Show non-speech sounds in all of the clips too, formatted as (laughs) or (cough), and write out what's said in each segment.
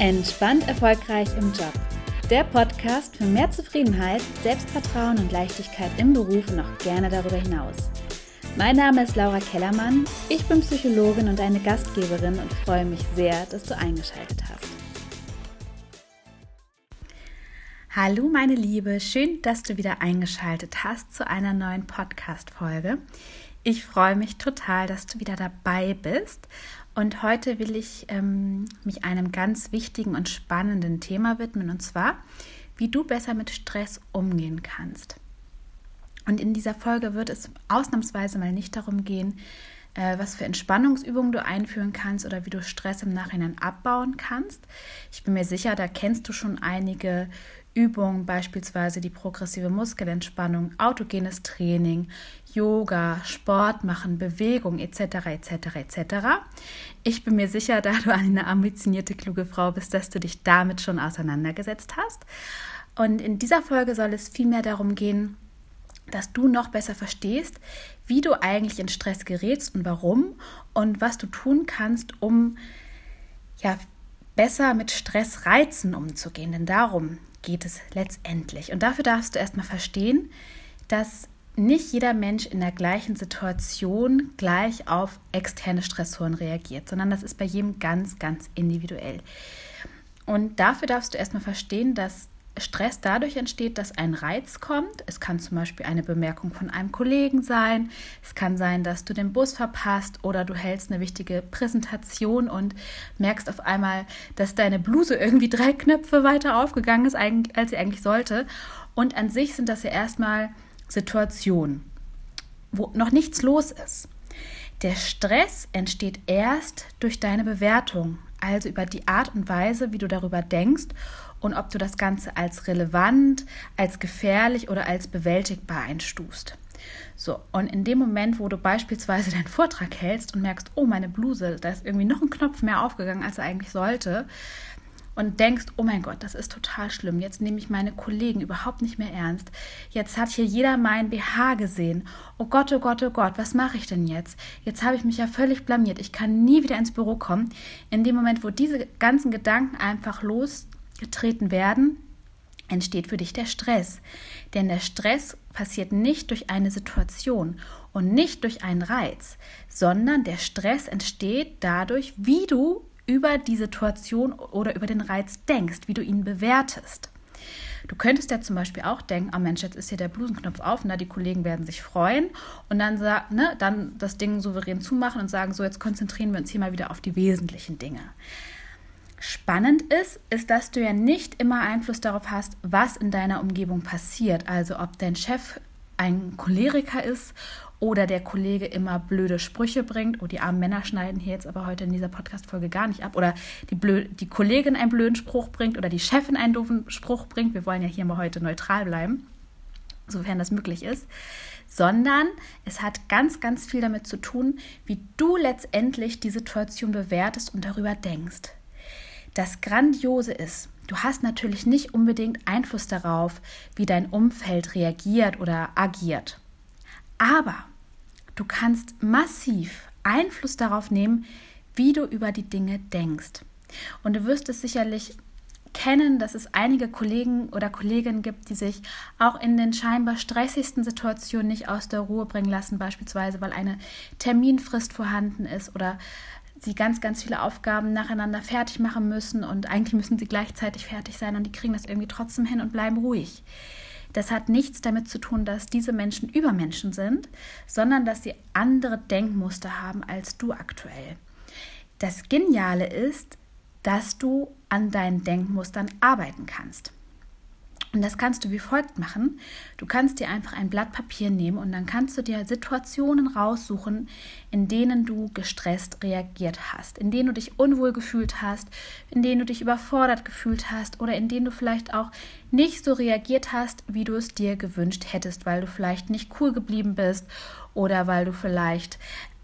Entspannt erfolgreich im Job. Der Podcast für mehr Zufriedenheit, Selbstvertrauen und Leichtigkeit im Beruf und auch gerne darüber hinaus. Mein Name ist Laura Kellermann, ich bin Psychologin und eine Gastgeberin und freue mich sehr, dass du eingeschaltet hast. Hallo meine Liebe, schön, dass du wieder eingeschaltet hast zu einer neuen Podcast-Folge. Ich freue mich total, dass du wieder dabei bist und heute will ich ähm, mich einem ganz wichtigen und spannenden Thema widmen, und zwar, wie du besser mit Stress umgehen kannst. Und in dieser Folge wird es ausnahmsweise mal nicht darum gehen, äh, was für Entspannungsübungen du einführen kannst oder wie du Stress im Nachhinein abbauen kannst. Ich bin mir sicher, da kennst du schon einige Übungen, beispielsweise die progressive Muskelentspannung, autogenes Training, Yoga, Sport machen, Bewegung etc. etc. etc. Ich bin mir sicher, da du eine ambitionierte, kluge Frau bist, dass du dich damit schon auseinandergesetzt hast. Und in dieser Folge soll es vielmehr darum gehen, dass du noch besser verstehst, wie du eigentlich in Stress gerätst und warum und was du tun kannst, um ja besser mit Stressreizen umzugehen. Denn darum geht es letztendlich. Und dafür darfst du erstmal verstehen, dass nicht jeder Mensch in der gleichen Situation gleich auf externe Stressoren reagiert, sondern das ist bei jedem ganz, ganz individuell. Und dafür darfst du erstmal verstehen, dass Stress dadurch entsteht, dass ein Reiz kommt. Es kann zum Beispiel eine Bemerkung von einem Kollegen sein. Es kann sein, dass du den Bus verpasst oder du hältst eine wichtige Präsentation und merkst auf einmal, dass deine Bluse irgendwie drei Knöpfe weiter aufgegangen ist, als sie eigentlich sollte. Und an sich sind das ja erstmal Situationen, wo noch nichts los ist. Der Stress entsteht erst durch deine Bewertung, also über die Art und Weise, wie du darüber denkst und ob du das Ganze als relevant, als gefährlich oder als bewältigbar einstufst. So, und in dem Moment, wo du beispielsweise (laughs) deinen Vortrag hältst und merkst, oh, meine Bluse, da ist irgendwie noch ein Knopf mehr aufgegangen, als er eigentlich sollte, und denkst, oh mein Gott, das ist total schlimm. Jetzt nehme ich meine Kollegen überhaupt nicht mehr ernst. Jetzt hat hier jeder mein BH gesehen. Oh Gott, oh Gott, oh Gott, was mache ich denn jetzt? Jetzt habe ich mich ja völlig blamiert. Ich kann nie wieder ins Büro kommen. In dem Moment, wo diese ganzen Gedanken einfach los getreten werden, entsteht für dich der Stress. Denn der Stress passiert nicht durch eine Situation und nicht durch einen Reiz, sondern der Stress entsteht dadurch, wie du über die Situation oder über den Reiz denkst, wie du ihn bewertest. Du könntest ja zum Beispiel auch denken, oh Mensch, jetzt ist hier der Blusenknopf auf, na, die Kollegen werden sich freuen und dann, ne, dann das Ding souverän zumachen und sagen, so, jetzt konzentrieren wir uns hier mal wieder auf die wesentlichen Dinge. Spannend ist, ist, dass du ja nicht immer Einfluss darauf hast, was in deiner Umgebung passiert. Also ob dein Chef ein Choleriker ist oder der Kollege immer blöde Sprüche bringt. Oh, die armen Männer schneiden hier jetzt aber heute in dieser Podcast-Folge gar nicht ab. Oder die, die Kollegin einen blöden Spruch bringt oder die Chefin einen doofen Spruch bringt. Wir wollen ja hier mal heute neutral bleiben, sofern das möglich ist. Sondern es hat ganz, ganz viel damit zu tun, wie du letztendlich die Situation bewertest und darüber denkst. Das Grandiose ist, du hast natürlich nicht unbedingt Einfluss darauf, wie dein Umfeld reagiert oder agiert. Aber du kannst massiv Einfluss darauf nehmen, wie du über die Dinge denkst. Und du wirst es sicherlich kennen, dass es einige Kollegen oder Kolleginnen gibt, die sich auch in den scheinbar stressigsten Situationen nicht aus der Ruhe bringen lassen, beispielsweise weil eine Terminfrist vorhanden ist oder sie ganz, ganz viele Aufgaben nacheinander fertig machen müssen und eigentlich müssen sie gleichzeitig fertig sein und die kriegen das irgendwie trotzdem hin und bleiben ruhig. Das hat nichts damit zu tun, dass diese Menschen Übermenschen sind, sondern dass sie andere Denkmuster haben als du aktuell. Das Geniale ist, dass du an deinen Denkmustern arbeiten kannst. Und das kannst du wie folgt machen. Du kannst dir einfach ein Blatt Papier nehmen und dann kannst du dir Situationen raussuchen, in denen du gestresst reagiert hast, in denen du dich unwohl gefühlt hast, in denen du dich überfordert gefühlt hast oder in denen du vielleicht auch nicht so reagiert hast, wie du es dir gewünscht hättest, weil du vielleicht nicht cool geblieben bist oder weil du vielleicht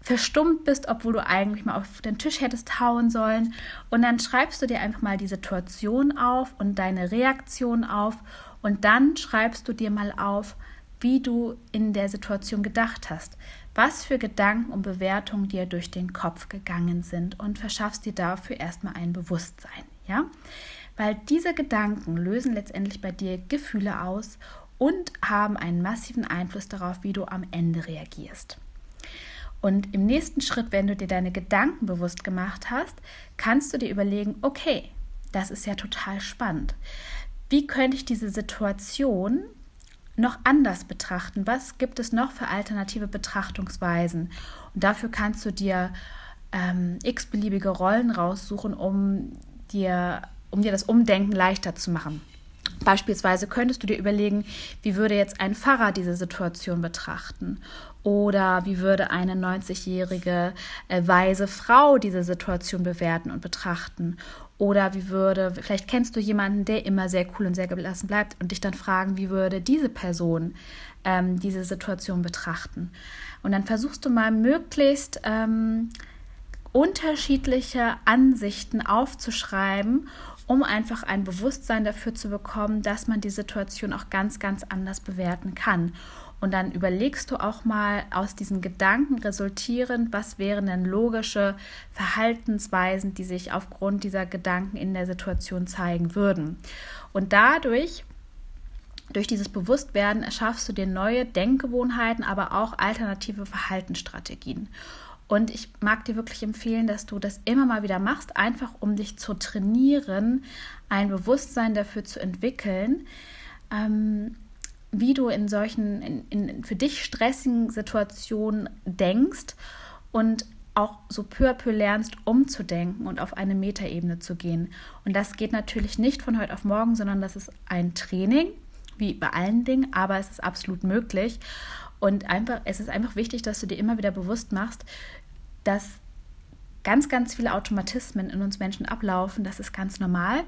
verstummt bist, obwohl du eigentlich mal auf den Tisch hättest hauen sollen. Und dann schreibst du dir einfach mal die Situation auf und deine Reaktion auf. Und dann schreibst du dir mal auf, wie du in der Situation gedacht hast, was für Gedanken und Bewertungen dir durch den Kopf gegangen sind und verschaffst dir dafür erstmal ein Bewusstsein. Ja? Weil diese Gedanken lösen letztendlich bei dir Gefühle aus und haben einen massiven Einfluss darauf, wie du am Ende reagierst. Und im nächsten Schritt, wenn du dir deine Gedanken bewusst gemacht hast, kannst du dir überlegen, okay, das ist ja total spannend. Wie könnte ich diese Situation noch anders betrachten? Was gibt es noch für alternative Betrachtungsweisen? Und dafür kannst du dir ähm, x-beliebige Rollen raussuchen, um dir, um dir das Umdenken leichter zu machen. Beispielsweise könntest du dir überlegen, wie würde jetzt ein Pfarrer diese Situation betrachten? Oder wie würde eine 90-jährige äh, weise Frau diese Situation bewerten und betrachten? Oder wie würde, vielleicht kennst du jemanden, der immer sehr cool und sehr gelassen bleibt und dich dann fragen, wie würde diese Person ähm, diese Situation betrachten? Und dann versuchst du mal möglichst ähm, unterschiedliche Ansichten aufzuschreiben um einfach ein Bewusstsein dafür zu bekommen, dass man die Situation auch ganz, ganz anders bewerten kann. Und dann überlegst du auch mal aus diesen Gedanken resultierend, was wären denn logische Verhaltensweisen, die sich aufgrund dieser Gedanken in der Situation zeigen würden. Und dadurch durch dieses Bewusstwerden erschaffst du dir neue Denkgewohnheiten, aber auch alternative Verhaltensstrategien. Und ich mag dir wirklich empfehlen, dass du das immer mal wieder machst, einfach um dich zu trainieren, ein Bewusstsein dafür zu entwickeln, ähm, wie du in solchen, in, in für dich stressigen Situationen denkst und auch so peu à peu lernst, umzudenken und auf eine Metaebene zu gehen. Und das geht natürlich nicht von heute auf morgen, sondern das ist ein Training, wie bei allen Dingen, aber es ist absolut möglich. Und einfach, es ist einfach wichtig, dass du dir immer wieder bewusst machst, dass ganz, ganz viele Automatismen in uns Menschen ablaufen. Das ist ganz normal.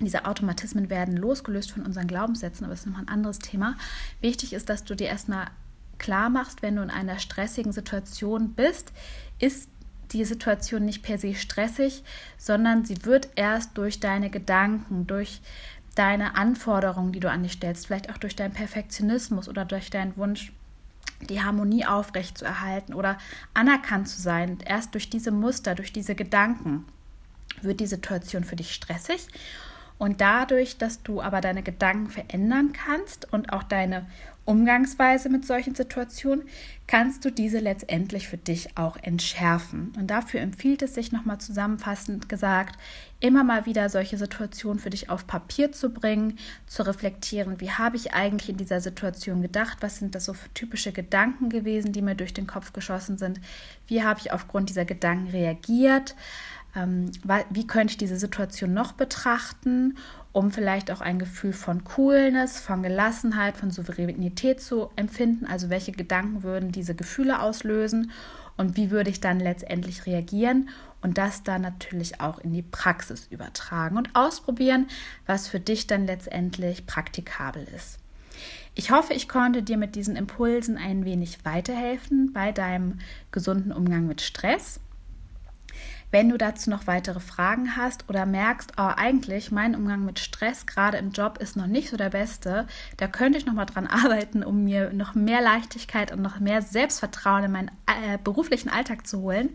Diese Automatismen werden losgelöst von unseren Glaubenssätzen, aber das ist nochmal ein anderes Thema. Wichtig ist, dass du dir erstmal klar machst, wenn du in einer stressigen Situation bist, ist die Situation nicht per se stressig, sondern sie wird erst durch deine Gedanken, durch deine Anforderungen, die du an dich stellst, vielleicht auch durch deinen Perfektionismus oder durch deinen Wunsch, die Harmonie aufrechtzuerhalten oder anerkannt zu sein. Erst durch diese Muster, durch diese Gedanken wird die Situation für dich stressig. Und dadurch, dass du aber deine Gedanken verändern kannst und auch deine Umgangsweise mit solchen Situationen, kannst du diese letztendlich für dich auch entschärfen. Und dafür empfiehlt es sich nochmal zusammenfassend gesagt, immer mal wieder solche Situationen für dich auf Papier zu bringen, zu reflektieren, wie habe ich eigentlich in dieser Situation gedacht, was sind das so für typische Gedanken gewesen, die mir durch den Kopf geschossen sind, wie habe ich aufgrund dieser Gedanken reagiert, ähm, wie könnte ich diese Situation noch betrachten um vielleicht auch ein Gefühl von Coolness, von Gelassenheit, von Souveränität zu empfinden. Also welche Gedanken würden diese Gefühle auslösen und wie würde ich dann letztendlich reagieren und das dann natürlich auch in die Praxis übertragen und ausprobieren, was für dich dann letztendlich praktikabel ist. Ich hoffe, ich konnte dir mit diesen Impulsen ein wenig weiterhelfen bei deinem gesunden Umgang mit Stress. Wenn du dazu noch weitere Fragen hast oder merkst, oh, eigentlich mein Umgang mit Stress gerade im Job ist noch nicht so der beste, da könnte ich noch mal dran (laughs) arbeiten, um mir noch mehr Leichtigkeit und noch mehr Selbstvertrauen in meinen äh, beruflichen Alltag zu holen,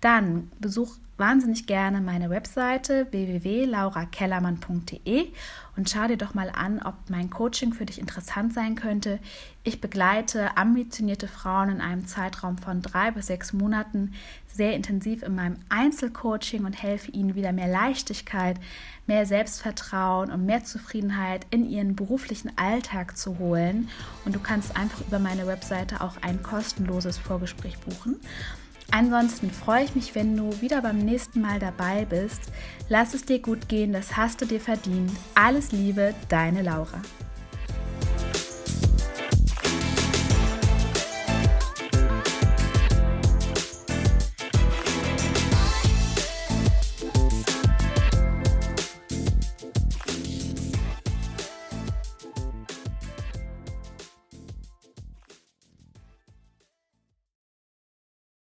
dann besuch wahnsinnig gerne meine Webseite www.laurakellermann.de und schau dir doch mal an, ob mein Coaching für dich interessant sein könnte. Ich begleite ambitionierte Frauen in einem Zeitraum von drei bis sechs Monaten sehr intensiv in meinem Einzelcoaching und helfe ihnen wieder mehr Leichtigkeit, mehr Selbstvertrauen und mehr Zufriedenheit in ihren beruflichen Alltag zu holen. Und du kannst einfach über meine Webseite auch ein kostenloses Vorgespräch buchen. Ansonsten freue ich mich, wenn du wieder beim nächsten Mal dabei bist. Lass es dir gut gehen, das hast du dir verdient. Alles Liebe, deine Laura.